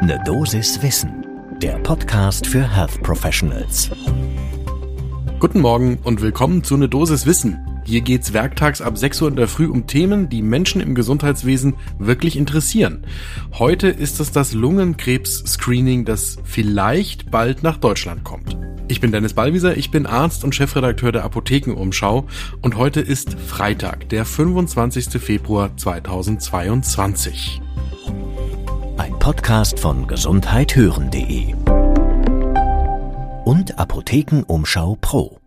Ne Dosis Wissen, der Podcast für Health Professionals. Guten Morgen und willkommen zu Ne Dosis Wissen. Hier geht's werktags ab 6 Uhr in der Früh um Themen, die Menschen im Gesundheitswesen wirklich interessieren. Heute ist es das Lungenkrebs-Screening, das vielleicht bald nach Deutschland kommt. Ich bin Dennis Ballwieser, ich bin Arzt und Chefredakteur der Apothekenumschau und heute ist Freitag, der 25. Februar 2022. Ein Podcast von gesundheithören.de und Apothekenumschau Pro.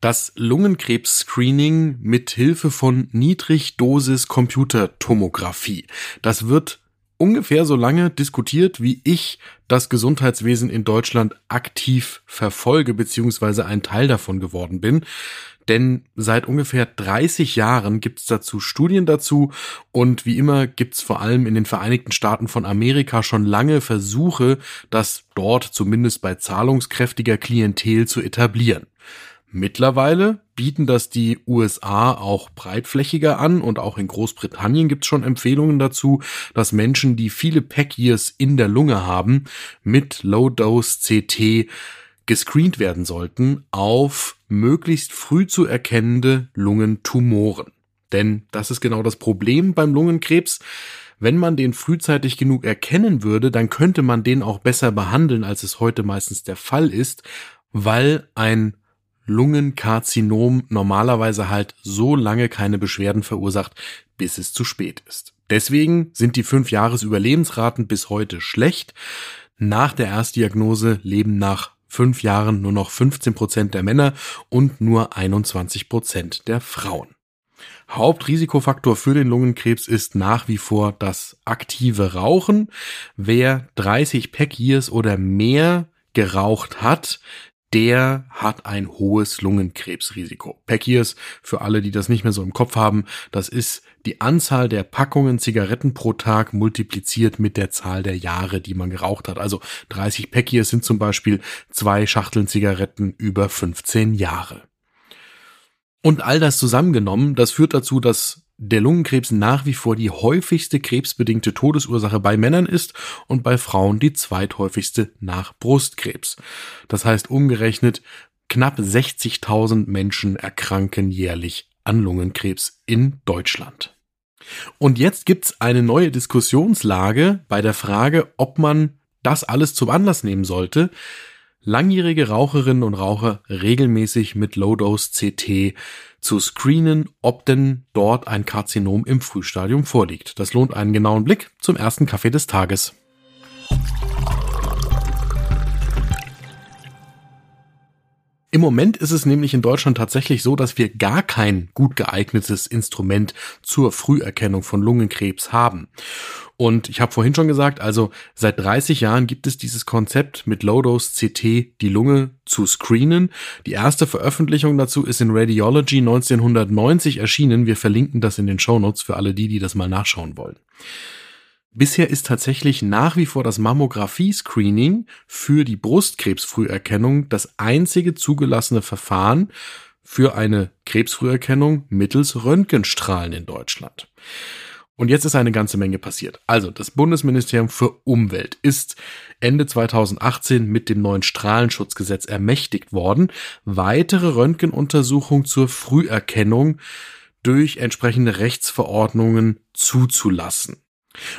Das Lungenkrebs-Screening mit Hilfe von Niedrigdosis-Computertomographie. Das wird ungefähr so lange diskutiert, wie ich das Gesundheitswesen in Deutschland aktiv verfolge, beziehungsweise ein Teil davon geworden bin. Denn seit ungefähr 30 Jahren gibt es dazu Studien dazu und wie immer gibt es vor allem in den Vereinigten Staaten von Amerika schon lange Versuche, das dort zumindest bei zahlungskräftiger Klientel zu etablieren. Mittlerweile bieten das die USA auch breitflächiger an und auch in Großbritannien gibt es schon Empfehlungen dazu, dass Menschen, die viele Pack-Years in der Lunge haben, mit Low-Dose CT gescreent werden sollten auf möglichst früh zu erkennende Lungentumoren. Denn das ist genau das Problem beim Lungenkrebs. Wenn man den frühzeitig genug erkennen würde, dann könnte man den auch besser behandeln, als es heute meistens der Fall ist, weil ein Lungenkarzinom normalerweise halt so lange keine Beschwerden verursacht, bis es zu spät ist. Deswegen sind die fünf Jahres Überlebensraten bis heute schlecht. Nach der Erstdiagnose leben nach fünf Jahren nur noch 15 Prozent der Männer und nur 21 Prozent der Frauen. Hauptrisikofaktor für den Lungenkrebs ist nach wie vor das aktive Rauchen. Wer 30 Pack Years oder mehr geraucht hat, der hat ein hohes Lungenkrebsrisiko. Packiers, für alle, die das nicht mehr so im Kopf haben, das ist die Anzahl der Packungen Zigaretten pro Tag multipliziert mit der Zahl der Jahre, die man geraucht hat. Also 30 Packiers sind zum Beispiel zwei Schachteln Zigaretten über 15 Jahre. Und all das zusammengenommen, das führt dazu, dass der Lungenkrebs nach wie vor die häufigste krebsbedingte Todesursache bei Männern ist und bei Frauen die zweithäufigste nach Brustkrebs. Das heißt umgerechnet, knapp 60.000 Menschen erkranken jährlich an Lungenkrebs in Deutschland. Und jetzt gibt's eine neue Diskussionslage bei der Frage, ob man das alles zum Anlass nehmen sollte, langjährige Raucherinnen und Raucher regelmäßig mit Low-Dose CT zu screenen, ob denn dort ein Karzinom im Frühstadium vorliegt. Das lohnt einen genauen Blick zum ersten Kaffee des Tages. Im Moment ist es nämlich in Deutschland tatsächlich so, dass wir gar kein gut geeignetes Instrument zur Früherkennung von Lungenkrebs haben. Und ich habe vorhin schon gesagt, also seit 30 Jahren gibt es dieses Konzept mit Low-Dose CT die Lunge zu screenen. Die erste Veröffentlichung dazu ist in Radiology 1990 erschienen. Wir verlinken das in den Show Notes für alle die, die das mal nachschauen wollen. Bisher ist tatsächlich nach wie vor das Mammographie-Screening für die Brustkrebsfrüherkennung das einzige zugelassene Verfahren für eine Krebsfrüherkennung mittels Röntgenstrahlen in Deutschland. Und jetzt ist eine ganze Menge passiert. Also, das Bundesministerium für Umwelt ist Ende 2018 mit dem neuen Strahlenschutzgesetz ermächtigt worden, weitere Röntgenuntersuchungen zur Früherkennung durch entsprechende Rechtsverordnungen zuzulassen.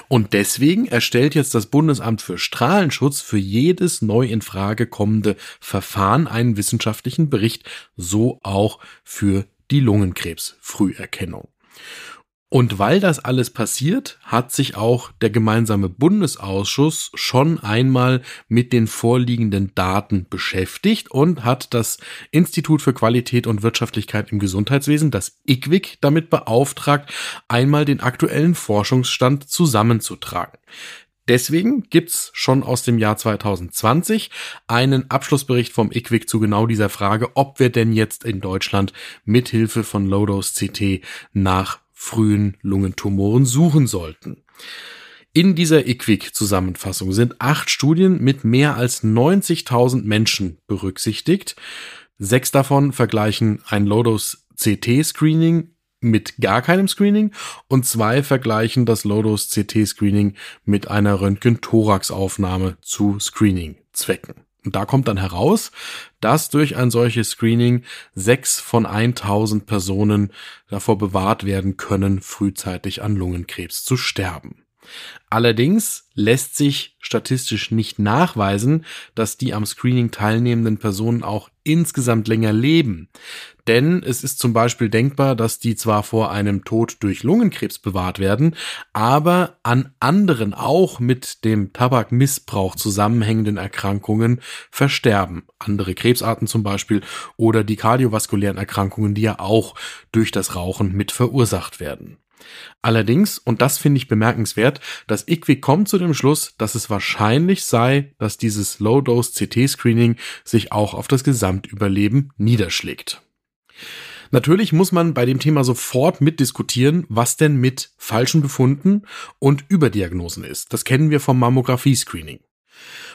Und deswegen erstellt jetzt das Bundesamt für Strahlenschutz für jedes neu in Frage kommende Verfahren einen wissenschaftlichen Bericht, so auch für die Lungenkrebsfrüherkennung. Und weil das alles passiert, hat sich auch der gemeinsame Bundesausschuss schon einmal mit den vorliegenden Daten beschäftigt und hat das Institut für Qualität und Wirtschaftlichkeit im Gesundheitswesen, das IQWIC, damit beauftragt, einmal den aktuellen Forschungsstand zusammenzutragen. Deswegen gibt's schon aus dem Jahr 2020 einen Abschlussbericht vom IQWIC zu genau dieser Frage, ob wir denn jetzt in Deutschland mithilfe von Low-Dose CT nach frühen Lungentumoren suchen sollten. In dieser IQWIC-Zusammenfassung sind acht Studien mit mehr als 90.000 Menschen berücksichtigt. Sechs davon vergleichen ein Low-Dose CT-Screening mit gar keinem Screening und zwei vergleichen das Low-Dose CT-Screening mit einer Röntgen-Thorax-Aufnahme zu Screening-Zwecken. Und da kommt dann heraus, dass durch ein solches Screening sechs von 1000 Personen davor bewahrt werden können, frühzeitig an Lungenkrebs zu sterben. Allerdings lässt sich statistisch nicht nachweisen, dass die am Screening teilnehmenden Personen auch insgesamt länger leben. Denn es ist zum Beispiel denkbar, dass die zwar vor einem Tod durch Lungenkrebs bewahrt werden, aber an anderen auch mit dem Tabakmissbrauch zusammenhängenden Erkrankungen versterben. Andere Krebsarten zum Beispiel oder die kardiovaskulären Erkrankungen, die ja auch durch das Rauchen mit verursacht werden. Allerdings, und das finde ich bemerkenswert, das IQWIC kommt zu dem Schluss, dass es wahrscheinlich sei, dass dieses Low-Dose-CT-Screening sich auch auf das Gesamtüberleben niederschlägt. Natürlich muss man bei dem Thema sofort mitdiskutieren, was denn mit falschen Befunden und Überdiagnosen ist. Das kennen wir vom Mammographie-Screening.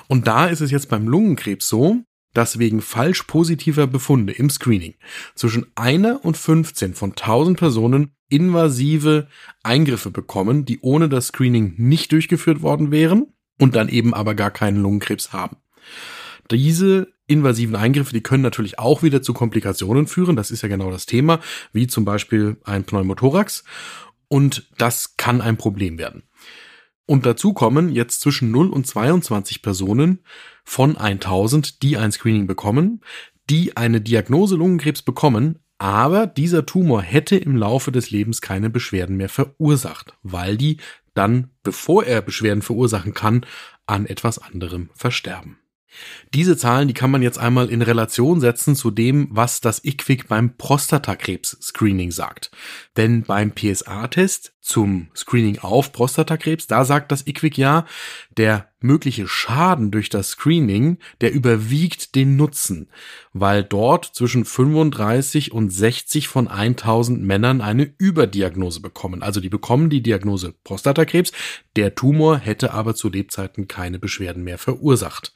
Und da ist es jetzt beim Lungenkrebs so, dass wegen falsch positiver Befunde im Screening zwischen einer und 15 von 1000 Personen invasive Eingriffe bekommen, die ohne das Screening nicht durchgeführt worden wären und dann eben aber gar keinen Lungenkrebs haben. Diese invasiven Eingriffe, die können natürlich auch wieder zu Komplikationen führen. Das ist ja genau das Thema, wie zum Beispiel ein Pneumothorax. Und das kann ein Problem werden. Und dazu kommen jetzt zwischen 0 und 22 Personen von 1000, die ein Screening bekommen, die eine Diagnose Lungenkrebs bekommen, aber dieser Tumor hätte im Laufe des Lebens keine Beschwerden mehr verursacht, weil die dann, bevor er Beschwerden verursachen kann, an etwas anderem versterben. Diese Zahlen, die kann man jetzt einmal in Relation setzen zu dem, was das IQWIC beim Prostatakrebs-Screening sagt. Denn beim PSA-Test zum Screening auf Prostatakrebs, da sagt das IQWIC ja, der mögliche Schaden durch das Screening, der überwiegt den Nutzen, weil dort zwischen 35 und 60 von 1000 Männern eine Überdiagnose bekommen. Also die bekommen die Diagnose Prostatakrebs, der Tumor hätte aber zu Lebzeiten keine Beschwerden mehr verursacht.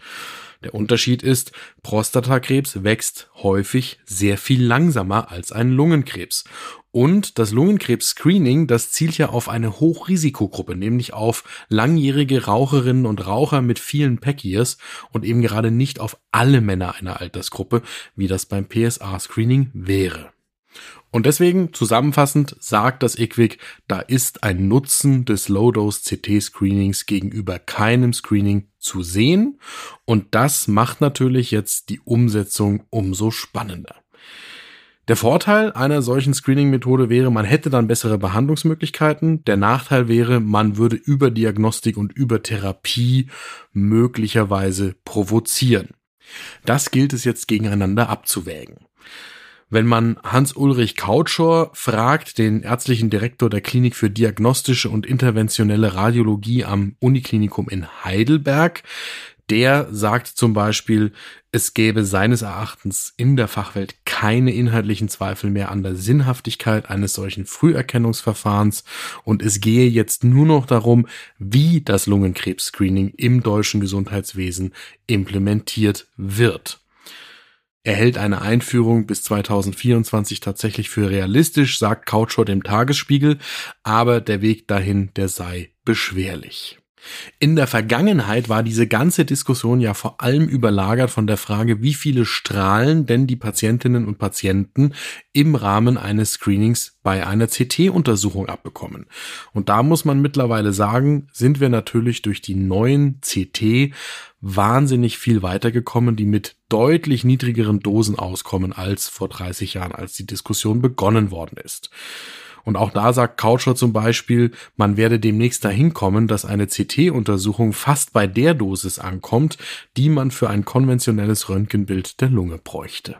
Der Unterschied ist, Prostatakrebs wächst häufig sehr viel langsamer als ein Lungenkrebs. Und das Lungenkrebs-Screening, das zielt ja auf eine Hochrisikogruppe, nämlich auf langjährige Raucherinnen und Raucher mit vielen Pack-Years und eben gerade nicht auf alle Männer einer Altersgruppe, wie das beim PSA-Screening wäre. Und deswegen zusammenfassend sagt das IQWIC, da ist ein Nutzen des Low-Dose CT-Screenings gegenüber keinem Screening zu sehen. Und das macht natürlich jetzt die Umsetzung umso spannender. Der Vorteil einer solchen Screening-Methode wäre, man hätte dann bessere Behandlungsmöglichkeiten. Der Nachteil wäre, man würde über Diagnostik und über Therapie möglicherweise provozieren. Das gilt es jetzt gegeneinander abzuwägen. Wenn man Hans-Ulrich Kautschor fragt, den ärztlichen Direktor der Klinik für diagnostische und interventionelle Radiologie am Uniklinikum in Heidelberg, der sagt zum Beispiel, es gäbe seines Erachtens in der Fachwelt keine inhaltlichen Zweifel mehr an der Sinnhaftigkeit eines solchen Früherkennungsverfahrens und es gehe jetzt nur noch darum, wie das Lungenkrebs-Screening im deutschen Gesundheitswesen implementiert wird. Er hält eine Einführung bis 2024 tatsächlich für realistisch, sagt Couchor dem Tagesspiegel, aber der Weg dahin, der sei beschwerlich. In der Vergangenheit war diese ganze Diskussion ja vor allem überlagert von der Frage, wie viele Strahlen denn die Patientinnen und Patienten im Rahmen eines Screenings bei einer CT-Untersuchung abbekommen. Und da muss man mittlerweile sagen, sind wir natürlich durch die neuen CT wahnsinnig viel weitergekommen, die mit deutlich niedrigeren Dosen auskommen als vor 30 Jahren, als die Diskussion begonnen worden ist. Und auch da sagt Coucher zum Beispiel, man werde demnächst dahin kommen, dass eine CT-Untersuchung fast bei der Dosis ankommt, die man für ein konventionelles Röntgenbild der Lunge bräuchte.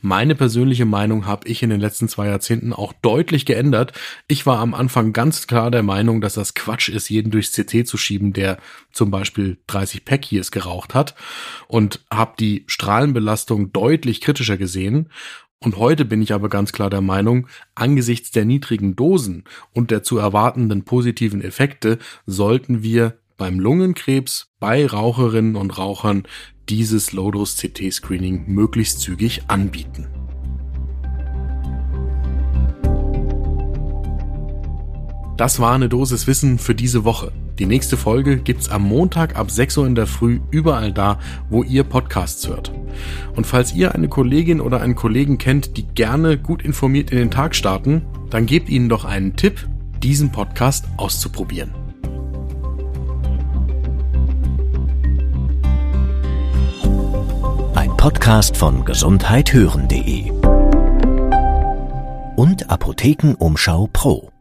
Meine persönliche Meinung habe ich in den letzten zwei Jahrzehnten auch deutlich geändert. Ich war am Anfang ganz klar der Meinung, dass das Quatsch ist, jeden durchs CT zu schieben, der zum Beispiel 30 Pack Years geraucht hat und habe die Strahlenbelastung deutlich kritischer gesehen und heute bin ich aber ganz klar der Meinung, angesichts der niedrigen Dosen und der zu erwartenden positiven Effekte sollten wir beim Lungenkrebs bei Raucherinnen und Rauchern dieses Low-Dose-CT-Screening möglichst zügig anbieten. Das war eine Dosis Wissen für diese Woche. Die nächste Folge gibt's am Montag ab 6 Uhr in der Früh überall da, wo ihr Podcasts hört. Und falls ihr eine Kollegin oder einen Kollegen kennt, die gerne gut informiert in den Tag starten, dann gebt ihnen doch einen Tipp, diesen Podcast auszuprobieren. Ein Podcast von gesundheithören.de und Apothekenumschau Pro.